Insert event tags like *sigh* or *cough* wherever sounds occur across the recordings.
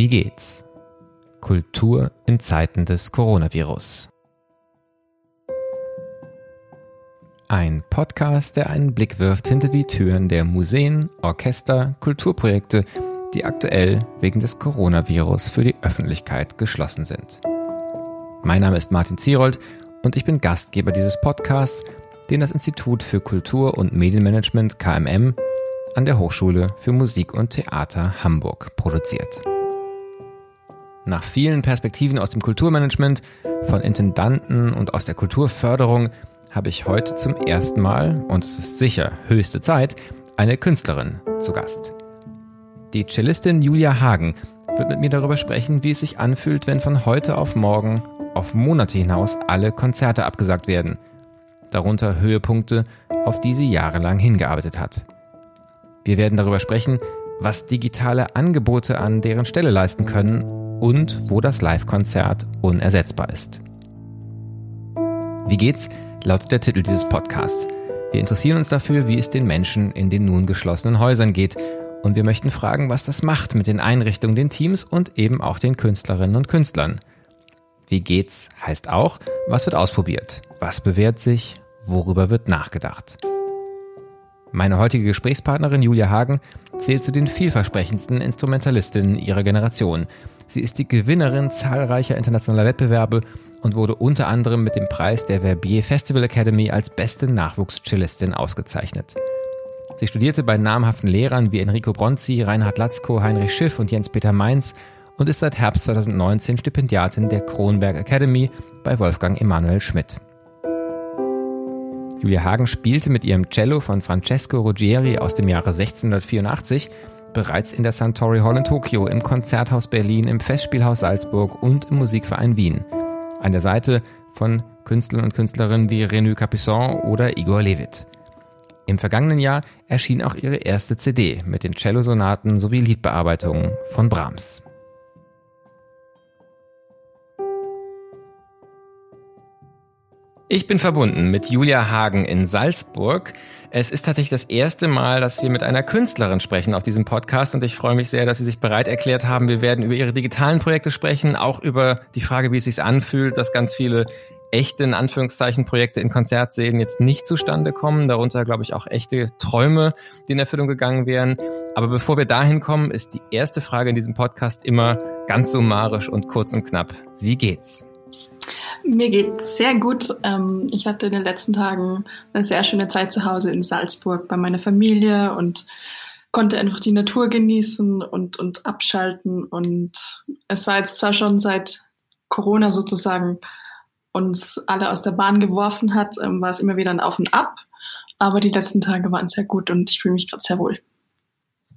Wie geht's? Kultur in Zeiten des Coronavirus. Ein Podcast, der einen Blick wirft hinter die Türen der Museen, Orchester, Kulturprojekte, die aktuell wegen des Coronavirus für die Öffentlichkeit geschlossen sind. Mein Name ist Martin Zierold und ich bin Gastgeber dieses Podcasts, den das Institut für Kultur- und Medienmanagement KMM an der Hochschule für Musik und Theater Hamburg produziert. Nach vielen Perspektiven aus dem Kulturmanagement, von Intendanten und aus der Kulturförderung habe ich heute zum ersten Mal, und es ist sicher höchste Zeit, eine Künstlerin zu Gast. Die Cellistin Julia Hagen wird mit mir darüber sprechen, wie es sich anfühlt, wenn von heute auf morgen auf Monate hinaus alle Konzerte abgesagt werden. Darunter Höhepunkte, auf die sie jahrelang hingearbeitet hat. Wir werden darüber sprechen, was digitale Angebote an deren Stelle leisten können und wo das Live-Konzert unersetzbar ist. Wie geht's? lautet der Titel dieses Podcasts. Wir interessieren uns dafür, wie es den Menschen in den nun geschlossenen Häusern geht und wir möchten fragen, was das macht mit den Einrichtungen, den Teams und eben auch den Künstlerinnen und Künstlern. Wie geht's heißt auch, was wird ausprobiert, was bewährt sich, worüber wird nachgedacht. Meine heutige Gesprächspartnerin Julia Hagen zählt zu den vielversprechendsten Instrumentalistinnen ihrer Generation. Sie ist die Gewinnerin zahlreicher internationaler Wettbewerbe und wurde unter anderem mit dem Preis der Verbier Festival Academy als beste Nachwuchscellistin ausgezeichnet. Sie studierte bei namhaften Lehrern wie Enrico Bronzi, Reinhard Latzko, Heinrich Schiff und Jens-Peter Mainz und ist seit Herbst 2019 Stipendiatin der Kronberg Academy bei Wolfgang Emanuel Schmidt. Julia Hagen spielte mit ihrem Cello von Francesco Ruggieri aus dem Jahre 1684 bereits in der Santori Hall in Tokio, im Konzerthaus Berlin, im Festspielhaus Salzburg und im Musikverein Wien an der Seite von Künstlern und Künstlerinnen wie René Capuçon oder Igor Levit. Im vergangenen Jahr erschien auch ihre erste CD mit den Cellosonaten sowie Liedbearbeitungen von Brahms. Ich bin verbunden mit Julia Hagen in Salzburg. Es ist tatsächlich das erste Mal, dass wir mit einer Künstlerin sprechen auf diesem Podcast und ich freue mich sehr, dass Sie sich bereit erklärt haben. Wir werden über Ihre digitalen Projekte sprechen, auch über die Frage, wie es sich anfühlt, dass ganz viele echte, in Anführungszeichen, Projekte in Konzertsälen jetzt nicht zustande kommen. Darunter, glaube ich, auch echte Träume, die in Erfüllung gegangen wären. Aber bevor wir dahin kommen, ist die erste Frage in diesem Podcast immer ganz summarisch und kurz und knapp. Wie geht's? Mir geht's sehr gut. Ähm, ich hatte in den letzten Tagen eine sehr schöne Zeit zu Hause in Salzburg bei meiner Familie und konnte einfach die Natur genießen und, und abschalten. Und es war jetzt zwar schon seit Corona sozusagen uns alle aus der Bahn geworfen hat, ähm, war es immer wieder ein Auf und Ab. Aber die letzten Tage waren sehr gut und ich fühle mich gerade sehr wohl.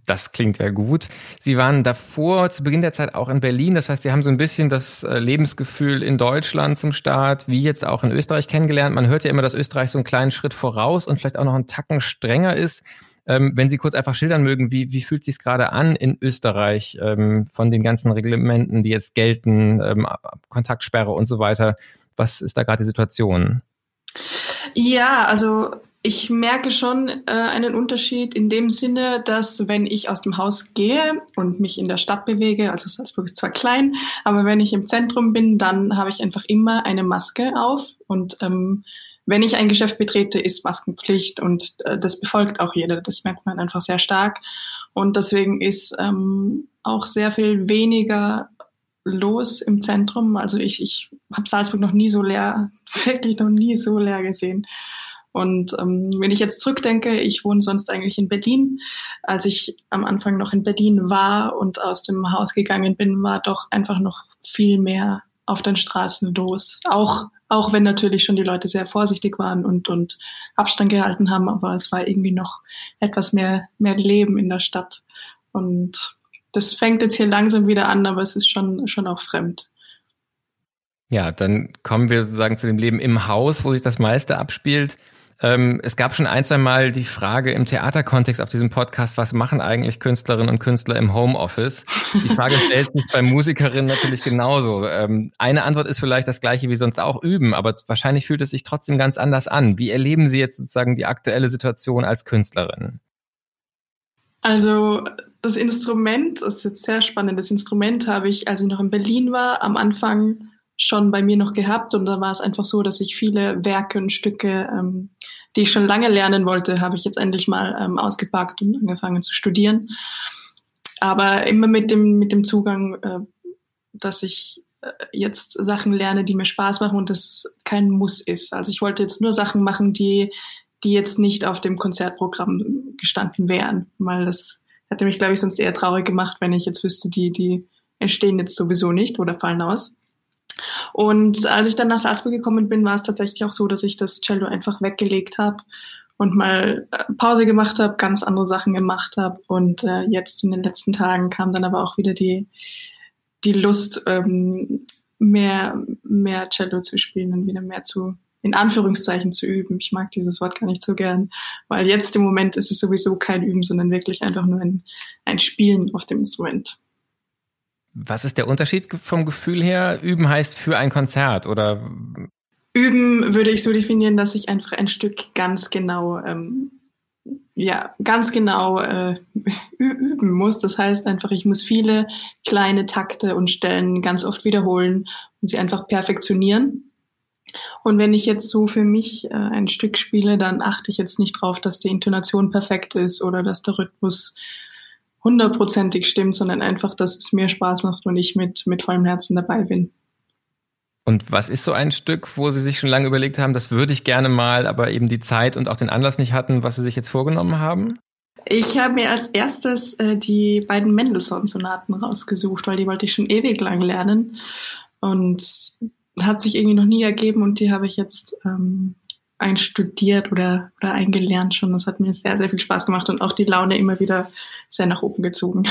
Das klingt ja gut. Sie waren davor zu Beginn der Zeit auch in Berlin. Das heißt, Sie haben so ein bisschen das äh, Lebensgefühl in Deutschland zum Start, wie jetzt auch in Österreich kennengelernt. Man hört ja immer, dass Österreich so einen kleinen Schritt voraus und vielleicht auch noch einen Tacken strenger ist. Ähm, wenn Sie kurz einfach schildern mögen, wie, wie fühlt sich gerade an in Österreich ähm, von den ganzen Reglementen, die jetzt gelten, ähm, Kontaktsperre und so weiter. Was ist da gerade die Situation? Ja, also ich merke schon äh, einen Unterschied in dem Sinne, dass wenn ich aus dem Haus gehe und mich in der Stadt bewege, also Salzburg ist zwar klein, aber wenn ich im Zentrum bin, dann habe ich einfach immer eine Maske auf und ähm, wenn ich ein Geschäft betrete, ist Maskenpflicht und äh, das befolgt auch jeder. Das merkt man einfach sehr stark und deswegen ist ähm, auch sehr viel weniger los im Zentrum. Also ich, ich habe Salzburg noch nie so leer, *laughs* wirklich noch nie so leer gesehen. Und ähm, wenn ich jetzt zurückdenke, ich wohne sonst eigentlich in Berlin. Als ich am Anfang noch in Berlin war und aus dem Haus gegangen bin, war doch einfach noch viel mehr auf den Straßen los. Auch, auch wenn natürlich schon die Leute sehr vorsichtig waren und, und Abstand gehalten haben, aber es war irgendwie noch etwas mehr, mehr Leben in der Stadt. Und das fängt jetzt hier langsam wieder an, aber es ist schon, schon auch fremd. Ja, dann kommen wir sozusagen zu dem Leben im Haus, wo sich das meiste abspielt. Ähm, es gab schon ein, zwei Mal die Frage im Theaterkontext auf diesem Podcast, was machen eigentlich Künstlerinnen und Künstler im Homeoffice? Die Frage *laughs* stellt sich bei Musikerinnen natürlich genauso. Ähm, eine Antwort ist vielleicht das gleiche wie sonst auch üben, aber wahrscheinlich fühlt es sich trotzdem ganz anders an. Wie erleben Sie jetzt sozusagen die aktuelle Situation als Künstlerin? Also das Instrument, das ist jetzt sehr spannend, das Instrument habe ich, als ich noch in Berlin war, am Anfang schon bei mir noch gehabt und da war es einfach so, dass ich viele Werke und Stücke, ähm, die ich schon lange lernen wollte, habe ich jetzt endlich mal ähm, ausgepackt und angefangen zu studieren. Aber immer mit dem, mit dem Zugang, äh, dass ich äh, jetzt Sachen lerne, die mir Spaß machen und das kein Muss ist. Also ich wollte jetzt nur Sachen machen, die, die jetzt nicht auf dem Konzertprogramm gestanden wären, weil das hätte mich, glaube ich, sonst eher traurig gemacht, wenn ich jetzt wüsste, die, die entstehen jetzt sowieso nicht oder fallen aus. Und als ich dann nach Salzburg gekommen bin, war es tatsächlich auch so, dass ich das Cello einfach weggelegt habe und mal äh, Pause gemacht habe, ganz andere Sachen gemacht habe. Und äh, jetzt in den letzten Tagen kam dann aber auch wieder die, die Lust, ähm, mehr, mehr Cello zu spielen und wieder mehr zu, in Anführungszeichen zu üben. Ich mag dieses Wort gar nicht so gern, weil jetzt im Moment ist es sowieso kein Üben, sondern wirklich einfach nur ein, ein Spielen auf dem Instrument. Was ist der Unterschied vom Gefühl her? Üben heißt für ein Konzert oder? Üben würde ich so definieren, dass ich einfach ein Stück ganz genau ähm, ja, ganz genau äh, *laughs* üben muss. Das heißt einfach, ich muss viele kleine Takte und Stellen ganz oft wiederholen und sie einfach perfektionieren. Und wenn ich jetzt so für mich äh, ein Stück spiele, dann achte ich jetzt nicht drauf, dass die Intonation perfekt ist oder dass der Rhythmus hundertprozentig stimmt, sondern einfach, dass es mir Spaß macht und ich mit, mit vollem Herzen dabei bin. Und was ist so ein Stück, wo Sie sich schon lange überlegt haben, das würde ich gerne mal, aber eben die Zeit und auch den Anlass nicht hatten, was Sie sich jetzt vorgenommen haben? Ich habe mir als erstes äh, die beiden Mendelssohn-Sonaten rausgesucht, weil die wollte ich schon ewig lang lernen und hat sich irgendwie noch nie ergeben und die habe ich jetzt ähm, einstudiert oder, oder eingelernt schon. Das hat mir sehr, sehr viel Spaß gemacht und auch die Laune immer wieder sehr nach oben gezogen.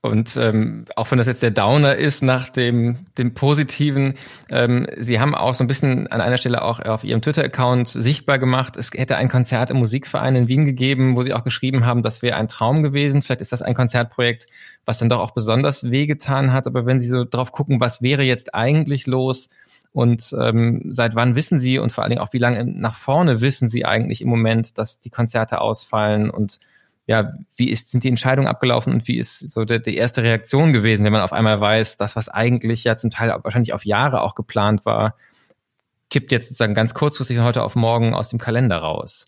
Und ähm, auch wenn das jetzt der Downer ist nach dem, dem Positiven, ähm, Sie haben auch so ein bisschen an einer Stelle auch auf Ihrem Twitter-Account sichtbar gemacht, es hätte ein Konzert im Musikverein in Wien gegeben, wo Sie auch geschrieben haben, das wäre ein Traum gewesen. Vielleicht ist das ein Konzertprojekt, was dann doch auch besonders wehgetan hat. Aber wenn Sie so drauf gucken, was wäre jetzt eigentlich los und ähm, seit wann wissen Sie und vor allen Dingen auch wie lange nach vorne wissen Sie eigentlich im Moment, dass die Konzerte ausfallen und ja, wie ist, sind die Entscheidungen abgelaufen und wie ist so der, die erste Reaktion gewesen, wenn man auf einmal weiß, das, was eigentlich ja zum Teil wahrscheinlich auf Jahre auch geplant war, kippt jetzt sozusagen ganz kurzfristig heute auf morgen aus dem Kalender raus?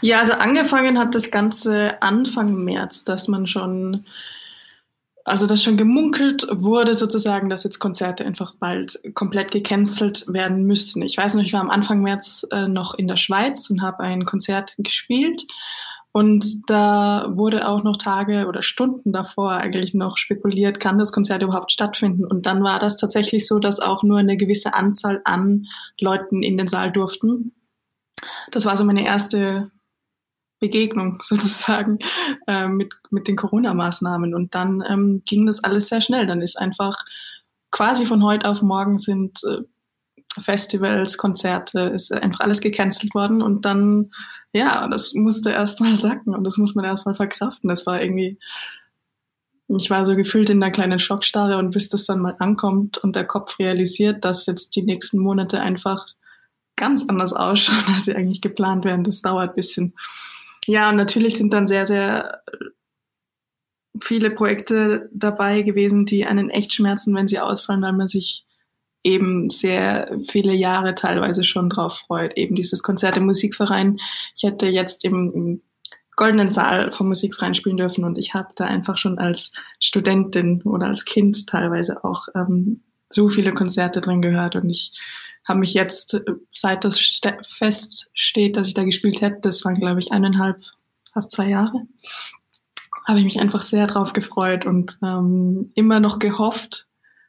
Ja, also angefangen hat das Ganze Anfang März, dass man schon, also dass schon gemunkelt wurde sozusagen, dass jetzt Konzerte einfach bald komplett gecancelt werden müssen. Ich weiß noch, ich war am Anfang März äh, noch in der Schweiz und habe ein Konzert gespielt und da wurde auch noch Tage oder Stunden davor eigentlich noch spekuliert, kann das Konzert überhaupt stattfinden? Und dann war das tatsächlich so, dass auch nur eine gewisse Anzahl an Leuten in den Saal durften. Das war so meine erste Begegnung *laughs* sozusagen äh, mit, mit den Corona-Maßnahmen. Und dann ähm, ging das alles sehr schnell. Dann ist einfach quasi von heute auf morgen sind äh, Festivals, Konzerte, ist einfach alles gecancelt worden. Und dann ja, das musste erst mal sacken und das muss man erst mal verkraften. Das war irgendwie, ich war so gefühlt in einer kleinen Schockstarre und bis das dann mal ankommt und der Kopf realisiert, dass jetzt die nächsten Monate einfach ganz anders ausschauen, *laughs* als sie eigentlich geplant werden. Das dauert ein bisschen. Ja, und natürlich sind dann sehr, sehr viele Projekte dabei gewesen, die einen echt schmerzen, wenn sie ausfallen, weil man sich eben sehr viele Jahre teilweise schon drauf freut. Eben dieses Konzert im Musikverein. Ich hätte jetzt im, goldenen Saal vom Musikverein spielen dürfen und ich habe da einfach schon als Studentin oder als Kind teilweise auch ähm, so viele Konzerte drin gehört und ich habe mich jetzt, seit das feststeht, dass ich da gespielt hätte, das waren glaube ich eineinhalb, fast zwei Jahre, habe ich mich einfach sehr drauf gefreut und ähm, immer noch gehofft,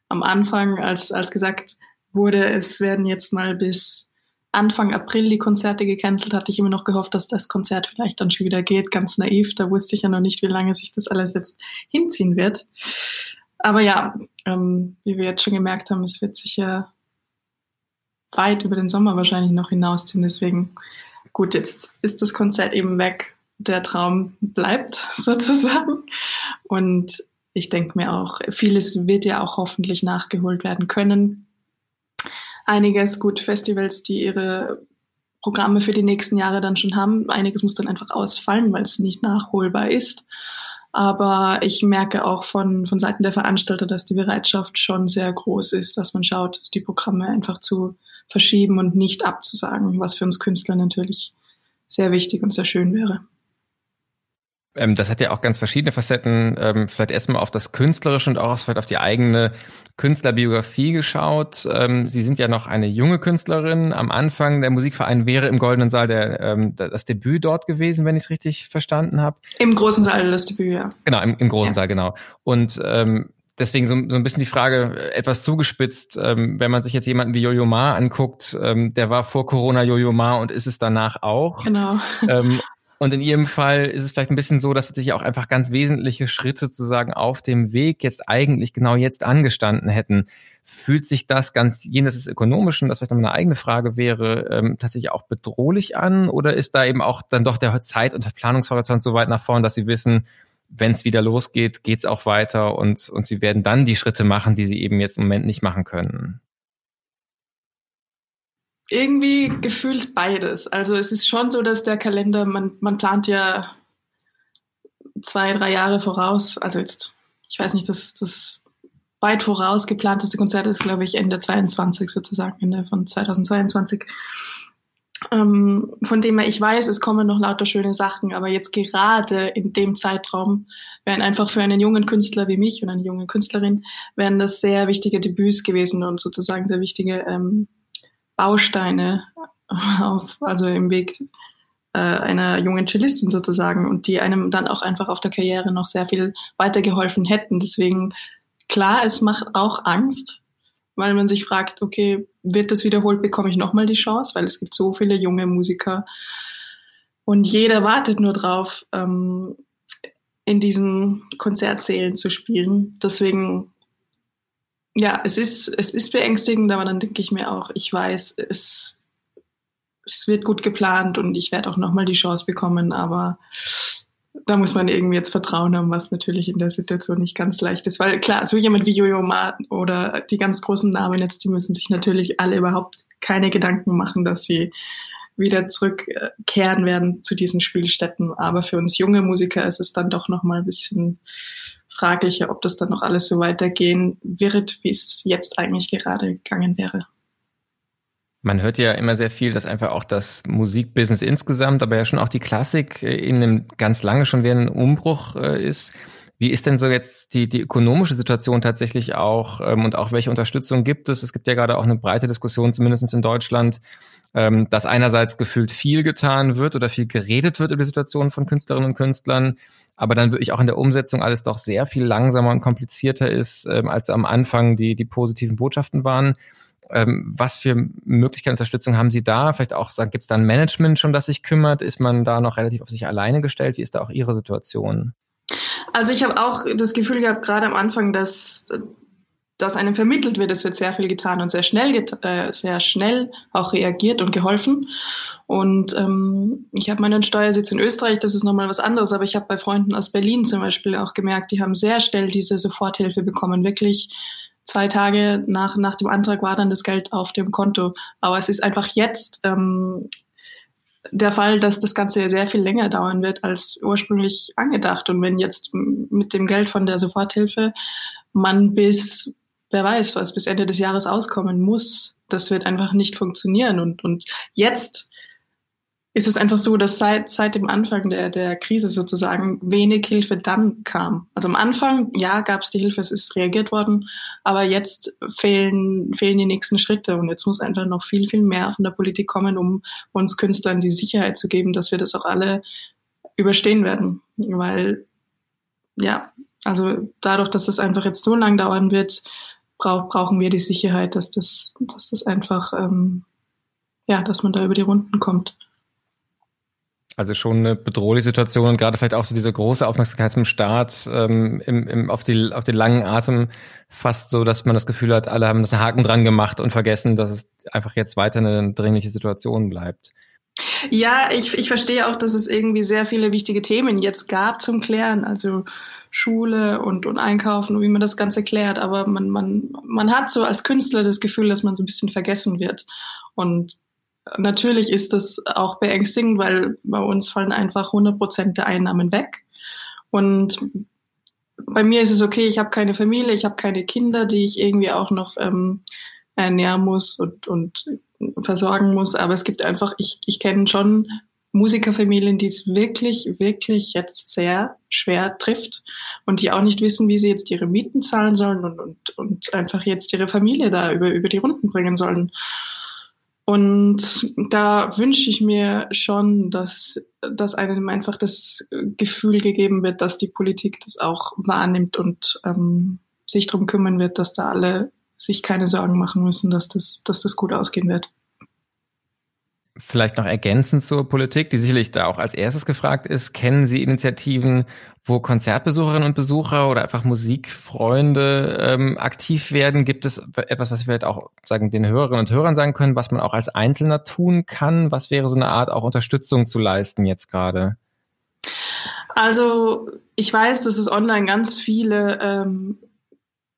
am Anfang, als, als gesagt wurde, es werden jetzt mal bis Anfang April die Konzerte gecancelt, hatte ich immer noch gehofft, dass das Konzert vielleicht dann schon wieder geht. Ganz naiv, da wusste ich ja noch nicht, wie lange sich das alles jetzt hinziehen wird. Aber ja, ähm, wie wir jetzt schon gemerkt haben, es wird sicher weit über den Sommer wahrscheinlich noch hinausziehen. Deswegen, gut, jetzt ist das Konzert eben weg. Der Traum bleibt *laughs* sozusagen. Und ich denke mir auch, vieles wird ja auch hoffentlich nachgeholt werden können. Einiges gut Festivals, die ihre Programme für die nächsten Jahre dann schon haben. Einiges muss dann einfach ausfallen, weil es nicht nachholbar ist. Aber ich merke auch von, von Seiten der Veranstalter, dass die Bereitschaft schon sehr groß ist, dass man schaut, die Programme einfach zu verschieben und nicht abzusagen, was für uns Künstler natürlich sehr wichtig und sehr schön wäre. Ähm, das hat ja auch ganz verschiedene Facetten. Ähm, vielleicht erstmal auf das Künstlerische und auch vielleicht auf die eigene Künstlerbiografie geschaut. Ähm, Sie sind ja noch eine junge Künstlerin. Am Anfang der Musikverein wäre im Goldenen Saal der, ähm, das Debüt dort gewesen, wenn ich es richtig verstanden habe. Im großen Saal das Debüt, ja. Genau, im, im großen ja. Saal, genau. Und ähm, deswegen so, so ein bisschen die Frage äh, etwas zugespitzt, ähm, wenn man sich jetzt jemanden wie Jojo Ma anguckt, ähm, der war vor Corona Jojo Ma und ist es danach auch. Genau. Ähm, und in Ihrem Fall ist es vielleicht ein bisschen so, dass sich auch einfach ganz wesentliche Schritte sozusagen auf dem Weg jetzt eigentlich genau jetzt angestanden hätten. Fühlt sich das ganz jenseits des Ökonomischen, das vielleicht noch eine eigene Frage wäre, ähm, tatsächlich auch bedrohlich an? Oder ist da eben auch dann doch der Zeit- und der Planungshorizont so weit nach vorn, dass Sie wissen, wenn es wieder losgeht, geht es auch weiter und, und Sie werden dann die Schritte machen, die Sie eben jetzt im Moment nicht machen können? Irgendwie gefühlt beides. Also es ist schon so, dass der Kalender, man, man plant ja zwei, drei Jahre voraus. Also jetzt, ich weiß nicht, das, das weit voraus geplanteste Konzert ist, glaube ich, Ende 22 sozusagen, Ende von 2022. Ähm, von dem her, ich weiß, es kommen noch lauter schöne Sachen, aber jetzt gerade in dem Zeitraum wären einfach für einen jungen Künstler wie mich und eine junge Künstlerin, wären das sehr wichtige Debüts gewesen und sozusagen sehr wichtige ähm, Bausteine auf, also im Weg äh, einer jungen Cellistin sozusagen und die einem dann auch einfach auf der Karriere noch sehr viel weitergeholfen hätten. Deswegen, klar, es macht auch Angst, weil man sich fragt, okay, wird das wiederholt, bekomme ich nochmal die Chance, weil es gibt so viele junge Musiker und jeder wartet nur drauf, ähm, in diesen Konzertsälen zu spielen. Deswegen ja, es ist, es ist beängstigend, aber dann denke ich mir auch, ich weiß, es, es wird gut geplant und ich werde auch nochmal die Chance bekommen, aber da muss man irgendwie jetzt Vertrauen haben, was natürlich in der Situation nicht ganz leicht ist. Weil klar, so jemand wie Jojo Ma oder die ganz großen Namen jetzt, die müssen sich natürlich alle überhaupt keine Gedanken machen, dass sie wieder zurückkehren werden zu diesen Spielstätten. Aber für uns junge Musiker ist es dann doch nochmal ein bisschen fraglicher, ob das dann noch alles so weitergehen wird, wie es jetzt eigentlich gerade gegangen wäre. Man hört ja immer sehr viel, dass einfach auch das Musikbusiness insgesamt, aber ja schon auch die Klassik in einem ganz lange schon während Umbruch äh, ist. Wie ist denn so jetzt die, die ökonomische Situation tatsächlich auch ähm, und auch welche Unterstützung gibt es? Es gibt ja gerade auch eine breite Diskussion, zumindest in Deutschland, ähm, dass einerseits gefühlt viel getan wird oder viel geredet wird über die Situation von Künstlerinnen und Künstlern, aber dann wirklich auch in der Umsetzung alles doch sehr viel langsamer und komplizierter ist, ähm, als am Anfang die, die positiven Botschaften waren. Ähm, was für Möglichkeiten Unterstützung haben Sie da? Vielleicht auch, gibt es da ein Management schon, das sich kümmert? Ist man da noch relativ auf sich alleine gestellt? Wie ist da auch Ihre Situation? Also ich habe auch das Gefühl gehabt, gerade am Anfang, dass, dass einem vermittelt wird, es wird sehr viel getan und sehr schnell, äh, sehr schnell auch reagiert und geholfen. Und ähm, ich habe meinen Steuersitz in Österreich, das ist nochmal was anderes, aber ich habe bei Freunden aus Berlin zum Beispiel auch gemerkt, die haben sehr schnell diese Soforthilfe bekommen, wirklich zwei Tage nach, nach dem Antrag war dann das Geld auf dem Konto. Aber es ist einfach jetzt ähm, der Fall, dass das Ganze sehr viel länger dauern wird als ursprünglich angedacht. Und wenn jetzt mit dem Geld von der Soforthilfe man bis, wer weiß was, bis Ende des Jahres auskommen muss, das wird einfach nicht funktionieren. Und, und jetzt ist es einfach so, dass seit, seit dem Anfang der, der Krise sozusagen wenig Hilfe dann kam. Also am Anfang, ja, gab es die Hilfe, es ist reagiert worden, aber jetzt fehlen, fehlen die nächsten Schritte und jetzt muss einfach noch viel, viel mehr von der Politik kommen, um uns Künstlern die Sicherheit zu geben, dass wir das auch alle überstehen werden. Weil, ja, also dadurch, dass das einfach jetzt so lang dauern wird, brauch, brauchen wir die Sicherheit, dass das, dass das einfach, ähm, ja, dass man da über die Runden kommt. Also schon eine bedrohliche Situation und gerade vielleicht auch so diese große Aufmerksamkeit zum Staat ähm, im, im, auf, die, auf den langen Atem fast so, dass man das Gefühl hat, alle haben das Haken dran gemacht und vergessen, dass es einfach jetzt weiter eine dringliche Situation bleibt. Ja, ich, ich verstehe auch, dass es irgendwie sehr viele wichtige Themen jetzt gab zum Klären, also Schule und, und Einkaufen, wie man das Ganze klärt. Aber man, man, man hat so als Künstler das Gefühl, dass man so ein bisschen vergessen wird. Und natürlich ist das auch beängstigend, weil bei uns fallen einfach 100 Prozent der Einnahmen weg. Und bei mir ist es okay, ich habe keine Familie, ich habe keine Kinder, die ich irgendwie auch noch ähm, ernähren muss und, und versorgen muss. Aber es gibt einfach, ich, ich kenne schon Musikerfamilien, die es wirklich, wirklich jetzt sehr schwer trifft und die auch nicht wissen, wie sie jetzt ihre Mieten zahlen sollen und, und, und einfach jetzt ihre Familie da über, über die Runden bringen sollen. Und da wünsche ich mir schon, dass, dass einem einfach das Gefühl gegeben wird, dass die Politik das auch wahrnimmt und ähm, sich darum kümmern wird, dass da alle sich keine Sorgen machen müssen, dass das, dass das gut ausgehen wird. Vielleicht noch ergänzend zur Politik, die sicherlich da auch als erstes gefragt ist. Kennen Sie Initiativen, wo Konzertbesucherinnen und Besucher oder einfach Musikfreunde ähm, aktiv werden? Gibt es etwas, was Sie vielleicht auch sagen, den Hörerinnen und Hörern sagen können, was man auch als Einzelner tun kann? Was wäre so eine Art auch Unterstützung zu leisten jetzt gerade? Also ich weiß, dass es online ganz viele ähm,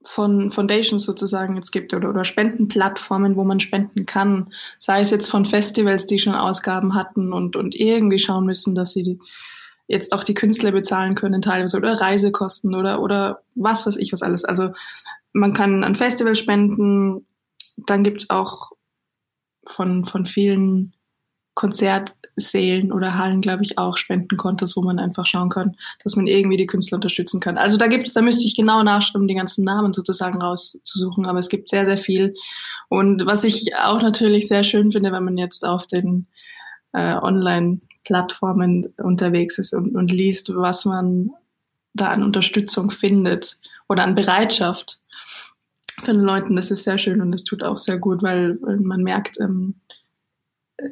von Foundations sozusagen jetzt gibt oder, oder Spendenplattformen, wo man spenden kann, sei es jetzt von Festivals, die schon Ausgaben hatten und, und irgendwie schauen müssen, dass sie die, jetzt auch die Künstler bezahlen können teilweise oder Reisekosten oder, oder was weiß ich was alles. Also man kann an Festival spenden, dann gibt's auch von, von vielen Konzertsälen oder Hallen, glaube ich, auch Spendenkontos, wo man einfach schauen kann, dass man irgendwie die Künstler unterstützen kann. Also da gibt's, da müsste ich genau nachschauen, die ganzen Namen sozusagen rauszusuchen, aber es gibt sehr, sehr viel. Und was ich auch natürlich sehr schön finde, wenn man jetzt auf den äh, Online-Plattformen unterwegs ist und, und liest, was man da an Unterstützung findet oder an Bereitschaft von den Leuten, das ist sehr schön und das tut auch sehr gut, weil, weil man merkt, ähm,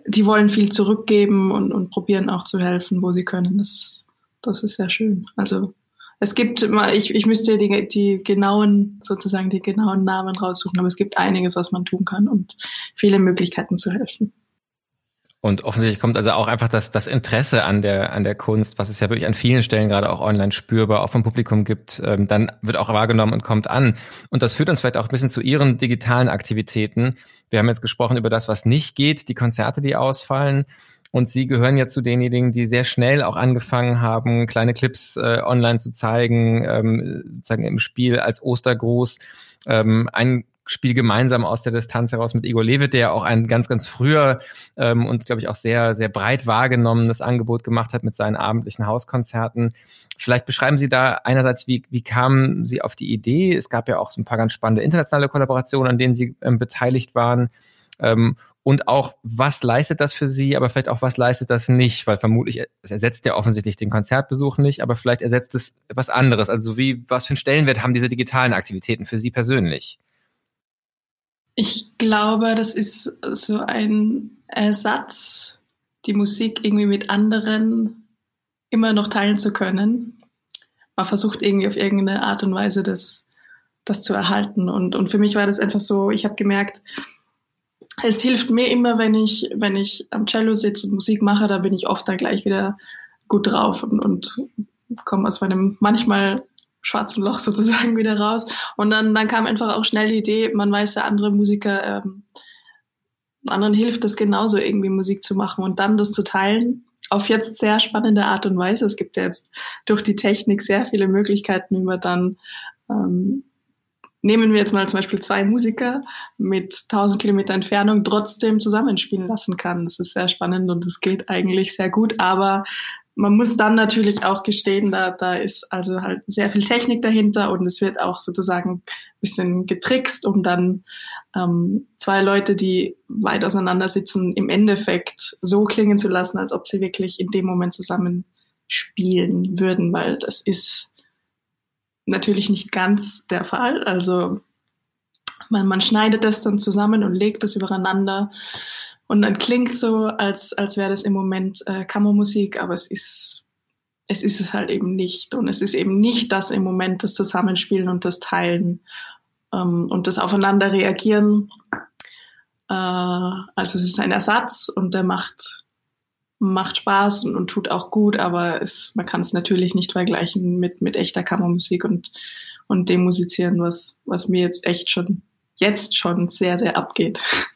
die wollen viel zurückgeben und, und probieren auch zu helfen, wo sie können. Das, das ist sehr schön. Also es gibt ich, ich müsste die, die genauen, sozusagen die genauen Namen raussuchen, aber es gibt einiges, was man tun kann und viele Möglichkeiten zu helfen. Und offensichtlich kommt also auch einfach das, das Interesse an der, an der Kunst, was es ja wirklich an vielen Stellen gerade auch online spürbar, auch vom Publikum gibt, ähm, dann wird auch wahrgenommen und kommt an. Und das führt uns vielleicht auch ein bisschen zu Ihren digitalen Aktivitäten. Wir haben jetzt gesprochen über das, was nicht geht, die Konzerte, die ausfallen. Und Sie gehören ja zu denjenigen, die sehr schnell auch angefangen haben, kleine Clips äh, online zu zeigen, ähm, sozusagen im Spiel als Ostergruß. Ähm, ein Spiel gemeinsam aus der Distanz heraus mit Igor Levit, der ja auch ein ganz, ganz früher ähm, und, glaube ich, auch sehr, sehr breit wahrgenommenes Angebot gemacht hat mit seinen abendlichen Hauskonzerten. Vielleicht beschreiben Sie da einerseits, wie, wie kamen Sie auf die Idee? Es gab ja auch so ein paar ganz spannende internationale Kollaborationen, an denen Sie ähm, beteiligt waren. Ähm, und auch, was leistet das für Sie, aber vielleicht auch, was leistet das nicht? Weil vermutlich, es ersetzt ja offensichtlich den Konzertbesuch nicht, aber vielleicht ersetzt es etwas anderes. Also wie, was für einen Stellenwert haben diese digitalen Aktivitäten für Sie persönlich? Ich glaube, das ist so ein Ersatz, die Musik irgendwie mit anderen immer noch teilen zu können. Man versucht irgendwie auf irgendeine Art und Weise das, das zu erhalten. Und, und für mich war das einfach so, ich habe gemerkt, es hilft mir immer, wenn ich, wenn ich am Cello sitze und Musik mache, da bin ich oft dann gleich wieder gut drauf und, und komme aus meinem manchmal schwarzen Loch *laughs* sozusagen wieder raus. Und dann, dann kam einfach auch schnell die Idee, man weiß ja, andere Musiker, ähm, anderen hilft es genauso irgendwie Musik zu machen und dann das zu teilen auf jetzt sehr spannende Art und Weise. Es gibt ja jetzt durch die Technik sehr viele Möglichkeiten, wie man dann ähm, nehmen wir jetzt mal zum Beispiel zwei Musiker mit 1000 Kilometer Entfernung trotzdem zusammenspielen lassen kann. Das ist sehr spannend und es geht eigentlich sehr gut, aber man muss dann natürlich auch gestehen, da, da ist also halt sehr viel Technik dahinter und es wird auch sozusagen ein bisschen getrickst, um dann ähm, zwei Leute, die weit auseinander sitzen, im Endeffekt so klingen zu lassen, als ob sie wirklich in dem Moment zusammen spielen würden, weil das ist natürlich nicht ganz der Fall. Also man, man schneidet das dann zusammen und legt es übereinander und dann klingt so, als, als wäre das im Moment äh, Kammermusik, aber es ist, es ist es halt eben nicht. Und es ist eben nicht das im Moment das Zusammenspielen und das Teilen ähm, und das Aufeinander reagieren. Äh, also es ist ein Ersatz und der macht, macht Spaß und, und tut auch gut, aber es, man kann es natürlich nicht vergleichen mit, mit echter Kammermusik und, und dem Musizieren, was, was mir jetzt echt schon, jetzt schon sehr, sehr abgeht. *laughs*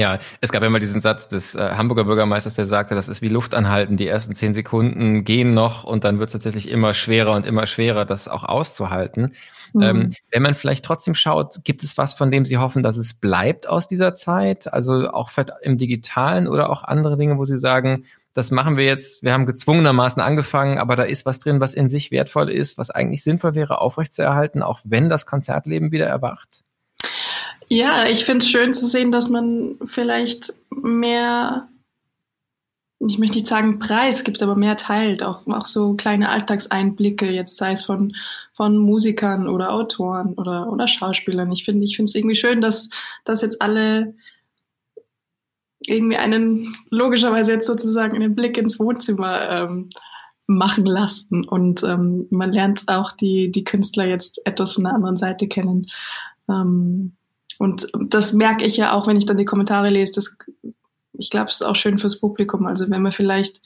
Ja, es gab ja mal diesen Satz des äh, Hamburger Bürgermeisters, der sagte, das ist wie Luft anhalten. Die ersten zehn Sekunden gehen noch und dann wird es tatsächlich immer schwerer und immer schwerer, das auch auszuhalten. Mhm. Ähm, wenn man vielleicht trotzdem schaut, gibt es was, von dem Sie hoffen, dass es bleibt aus dieser Zeit? Also auch im Digitalen oder auch andere Dinge, wo Sie sagen, das machen wir jetzt, wir haben gezwungenermaßen angefangen, aber da ist was drin, was in sich wertvoll ist, was eigentlich sinnvoll wäre, aufrechtzuerhalten, auch wenn das Konzertleben wieder erwacht? Ja, ich finde es schön zu sehen, dass man vielleicht mehr, ich möchte nicht sagen Preis gibt, aber mehr teilt, auch, auch so kleine Alltagseinblicke, jetzt sei es von, von Musikern oder Autoren oder, oder Schauspielern. Ich finde ich finde es irgendwie schön, dass, dass jetzt alle irgendwie einen, logischerweise jetzt sozusagen einen Blick ins Wohnzimmer ähm, machen lassen. Und ähm, man lernt auch die, die Künstler jetzt etwas von der anderen Seite kennen. Ähm, und das merke ich ja auch, wenn ich dann die Kommentare lese. Das, ich glaube, es ist auch schön fürs Publikum. Also wenn man vielleicht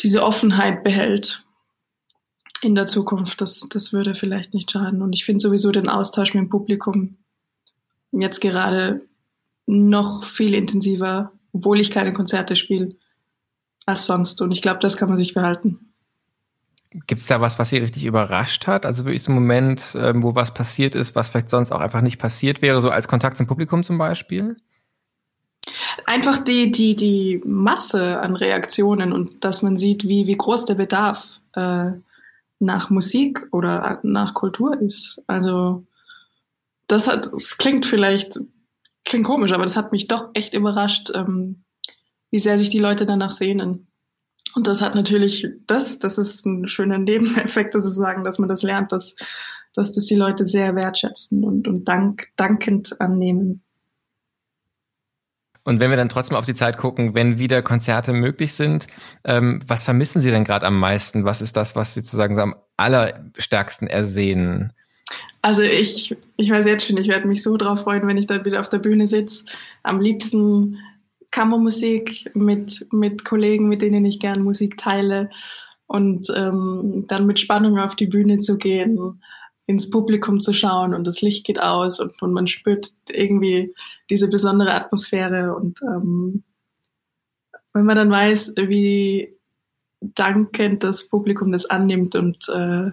diese Offenheit behält in der Zukunft, das, das würde vielleicht nicht schaden. Und ich finde sowieso den Austausch mit dem Publikum jetzt gerade noch viel intensiver, obwohl ich keine Konzerte spiele, als sonst. Und ich glaube, das kann man sich behalten. Gibt es da was, was Sie richtig überrascht hat? Also wirklich so ein Moment, ähm, wo was passiert ist, was vielleicht sonst auch einfach nicht passiert wäre, so als Kontakt zum Publikum zum Beispiel? Einfach die, die, die Masse an Reaktionen und dass man sieht, wie, wie groß der Bedarf äh, nach Musik oder nach Kultur ist. Also das hat, das klingt vielleicht, klingt komisch, aber das hat mich doch echt überrascht, ähm, wie sehr sich die Leute danach sehnen. Und das hat natürlich, das, das ist ein schöner Nebeneffekt sozusagen, dass man das lernt, dass, dass das die Leute sehr wertschätzen und, und dank, dankend annehmen. Und wenn wir dann trotzdem auf die Zeit gucken, wenn wieder Konzerte möglich sind, ähm, was vermissen Sie denn gerade am meisten? Was ist das, was Sie sozusagen so am allerstärksten ersehen? Also ich, ich weiß jetzt schon, ich werde mich so drauf freuen, wenn ich dann wieder auf der Bühne sitze. Am liebsten Kammermusik mit, mit Kollegen, mit denen ich gern Musik teile und ähm, dann mit Spannung auf die Bühne zu gehen, ins Publikum zu schauen und das Licht geht aus und, und man spürt irgendwie diese besondere Atmosphäre und ähm, wenn man dann weiß, wie dankend das Publikum das annimmt und äh,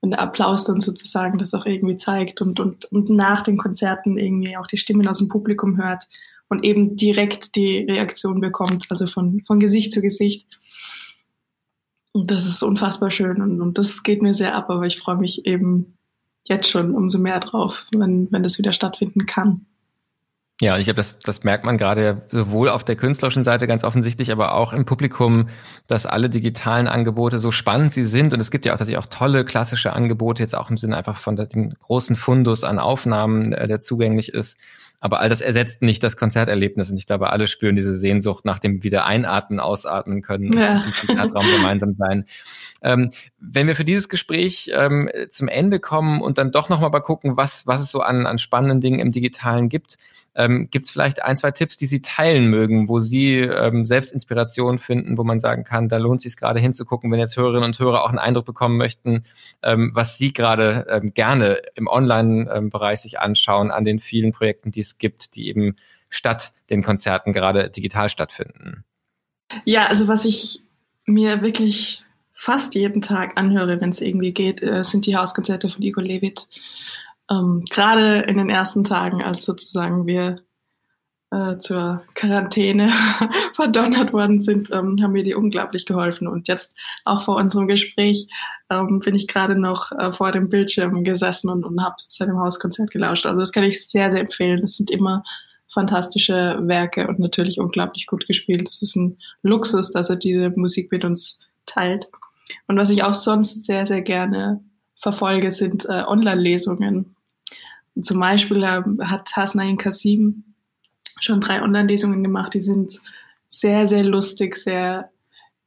wenn der Applaus dann sozusagen das auch irgendwie zeigt und, und, und nach den Konzerten irgendwie auch die Stimmen aus dem Publikum hört, und eben direkt die Reaktion bekommt, also von, von Gesicht zu Gesicht. Und das ist unfassbar schön und, und das geht mir sehr ab, aber ich freue mich eben jetzt schon umso mehr drauf, wenn, wenn das wieder stattfinden kann. Ja, ich glaube, das, das merkt man gerade sowohl auf der künstlerischen Seite ganz offensichtlich, aber auch im Publikum, dass alle digitalen Angebote so spannend sie sind. Und es gibt ja auch tatsächlich auch tolle klassische Angebote, jetzt auch im Sinne einfach von dem großen Fundus an Aufnahmen, äh, der zugänglich ist. Aber all das ersetzt nicht das Konzerterlebnis. Und ich glaube, alle spüren diese Sehnsucht nach dem wieder einatmen, ausatmen können ja. im Konzertraum *laughs* gemeinsam sein. Ähm, wenn wir für dieses Gespräch ähm, zum Ende kommen und dann doch nochmal mal gucken, was, was es so an, an spannenden Dingen im Digitalen gibt, ähm, Gibt es vielleicht ein, zwei Tipps, die Sie teilen mögen, wo Sie ähm, selbst Inspiration finden, wo man sagen kann, da lohnt es sich gerade hinzugucken, wenn jetzt Hörerinnen und Hörer auch einen Eindruck bekommen möchten, ähm, was Sie gerade ähm, gerne im Online-Bereich sich anschauen an den vielen Projekten, die es gibt, die eben statt den Konzerten gerade digital stattfinden? Ja, also was ich mir wirklich fast jeden Tag anhöre, wenn es irgendwie geht, äh, sind die Hauskonzerte von Igor Levit ähm, gerade in den ersten Tagen, als sozusagen wir äh, zur Quarantäne *laughs* verdonnert worden sind, ähm, haben mir die unglaublich geholfen. Und jetzt auch vor unserem Gespräch ähm, bin ich gerade noch äh, vor dem Bildschirm gesessen und, und habe seinem Hauskonzert gelauscht. Also das kann ich sehr, sehr empfehlen. Das sind immer fantastische Werke und natürlich unglaublich gut gespielt. Das ist ein Luxus, dass er diese Musik mit uns teilt. Und was ich auch sonst sehr, sehr gerne verfolge, sind äh, Online-Lesungen. Zum Beispiel hat Hasnain Kasim schon drei Online-Lesungen gemacht, die sind sehr, sehr lustig, sehr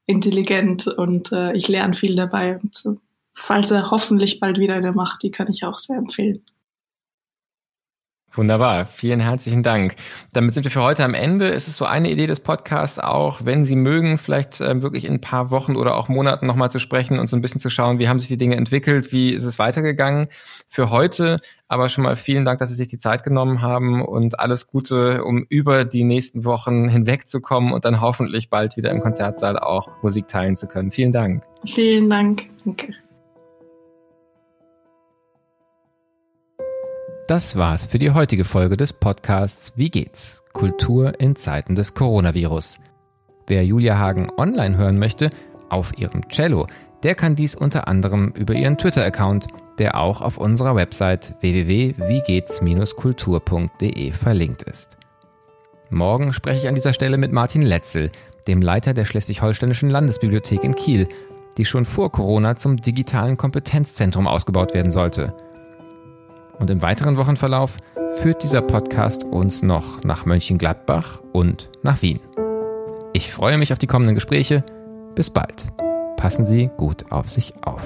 intelligent und äh, ich lerne viel dabei. Und, falls er hoffentlich bald wieder eine macht, die kann ich auch sehr empfehlen. Wunderbar, vielen herzlichen Dank. Damit sind wir für heute am Ende. Es ist so eine Idee des Podcasts auch, wenn Sie mögen, vielleicht äh, wirklich in ein paar Wochen oder auch Monaten nochmal zu sprechen und so ein bisschen zu schauen, wie haben sich die Dinge entwickelt, wie ist es weitergegangen. Für heute aber schon mal vielen Dank, dass Sie sich die Zeit genommen haben und alles Gute, um über die nächsten Wochen hinwegzukommen und dann hoffentlich bald wieder im Konzertsaal auch Musik teilen zu können. Vielen Dank. Vielen Dank. Danke. Das war's für die heutige Folge des Podcasts Wie geht's? Kultur in Zeiten des Coronavirus. Wer Julia Hagen online hören möchte, auf ihrem Cello, der kann dies unter anderem über ihren Twitter-Account, der auch auf unserer Website www.wiegehts-kultur.de verlinkt ist. Morgen spreche ich an dieser Stelle mit Martin Letzel, dem Leiter der Schleswig-Holsteinischen Landesbibliothek in Kiel, die schon vor Corona zum digitalen Kompetenzzentrum ausgebaut werden sollte – und im weiteren Wochenverlauf führt dieser Podcast uns noch nach Mönchengladbach und nach Wien. Ich freue mich auf die kommenden Gespräche. Bis bald. Passen Sie gut auf sich auf.